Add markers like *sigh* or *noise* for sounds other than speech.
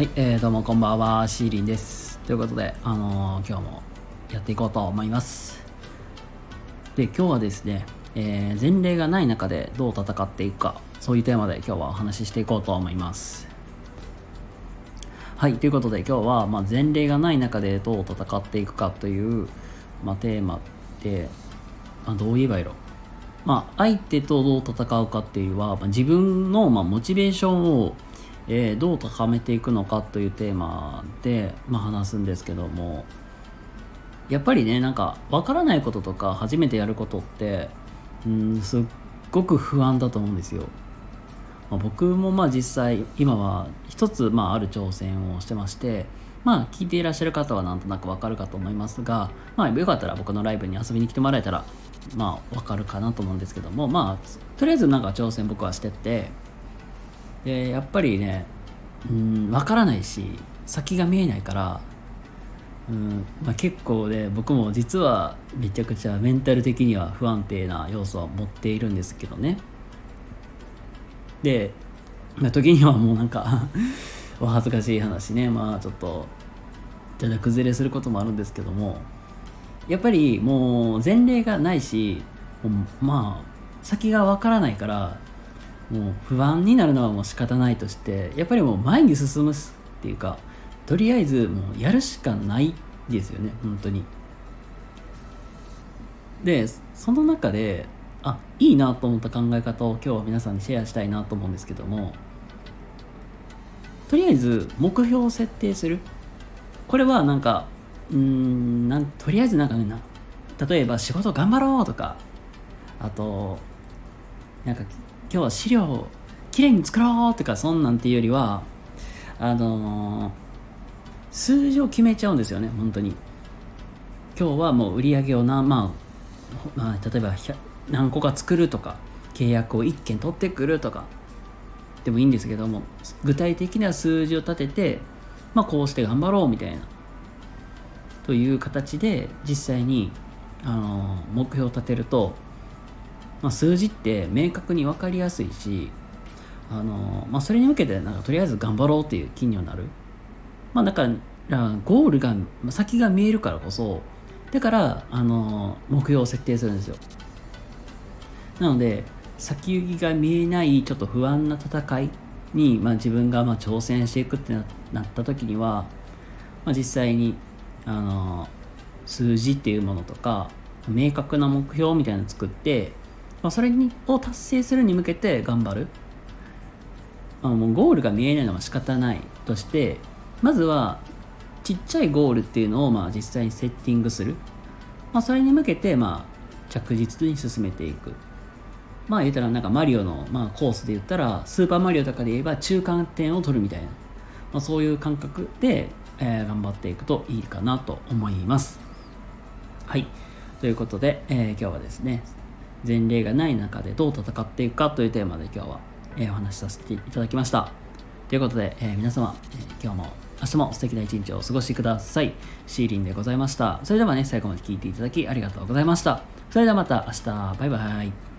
はい、えー、どうもこんばんは、シーリンです。ということで、あのー今日もやっていこうと思います。で、今日はですね、えー前例がない中でどう戦っていくか、そういうテーマで今日はお話ししていこうと思います。はい、ということで今日は、まあ、前例がない中でどう戦っていくかという、まあ、テーマで、まあ、どう言えばいいの？まあ、相手とどう戦うかっていうのは、まあ、自分の、まあ、モチベーションを、えーどう高めていくのかというテーマで、まあ、話すんですけどもやっぱりねなんか分からないこととか初めてやることってうんすっごく不安だと思うんですよ。まあ、僕もまあ実際今は一つまあある挑戦をしてましてまあ聞いていらっしゃる方はなんとなくわかるかと思いますがまあよかったら僕のライブに遊びに来てもらえたらまあわかるかなと思うんですけどもまあとりあえずなんか挑戦僕はしてってでやっぱりねうんわからないし先が見えないからうんまあ、結構ね僕も実はめちゃくちゃメンタル的には不安定な要素は持っているんですけどね。で、まあ、時にはもうなんか *laughs* お恥ずかしい話ね。まあちょっとだだ崩れすることもあるんですけどもやっぱりもう前例がないしまあ先がわからないからもう不安になるのはもう仕方ないとしてやっぱりもう前に進むっていうかとりあえずもうやるしかないですよね本当に。でその中であいいなと思った考え方を今日は皆さんにシェアしたいなと思うんですけどもとりあえず目標を設定する。これはなんかうんなんとりあえずなんかね例えば仕事頑張ろうとかあとなんか今日は資料をきれいに作ろうとかそんなんっていうよりはあのー数字を決めちゃうんですよね本当に。今日はもう売り上げをな、まあ、まあ例えば何個か作るとか契約を1件取ってくるとかでもいいんですけども具体的な数字を立てて、まあ、こうして頑張ろうみたいなという形で実際にあの目標を立てると、まあ、数字って明確に分かりやすいしあの、まあ、それに向けてなんかとりあえず頑張ろうっていう気にはなる。まあ、だからゴールが先が見えるからこそだからあの目標を設定するんですよなので先行きが見えないちょっと不安な戦いに、まあ、自分がまあ挑戦していくってななった時には、まあ、実際にあの数字っていうものとか明確な目標みたいなのを作って、まあ、それにを達成するに向けて頑張る。あもうゴールが見えないのは仕方ないとしてまずはちっちゃいゴールっていうのをまあ実際にセッティングする、まあ、それに向けてまあ着実に進めていく。まあ言ったらなんかマリオのまあコースで言ったらスーパーマリオとかで言えば中間点を取るみたいな、まあ、そういう感覚で、えー頑張っていくといいかなと思います。はい。ということで、えー今日はですね前例がない中でどう戦っていくかというテーマで今日は、えーお話しさせていただきましたということで、えー皆様、えー今日も明日も素敵な一日をお過ごしください。シーリンでございました。それではね、最後まで聞いていただきありがとうございました。それではまた明日、バイバイ。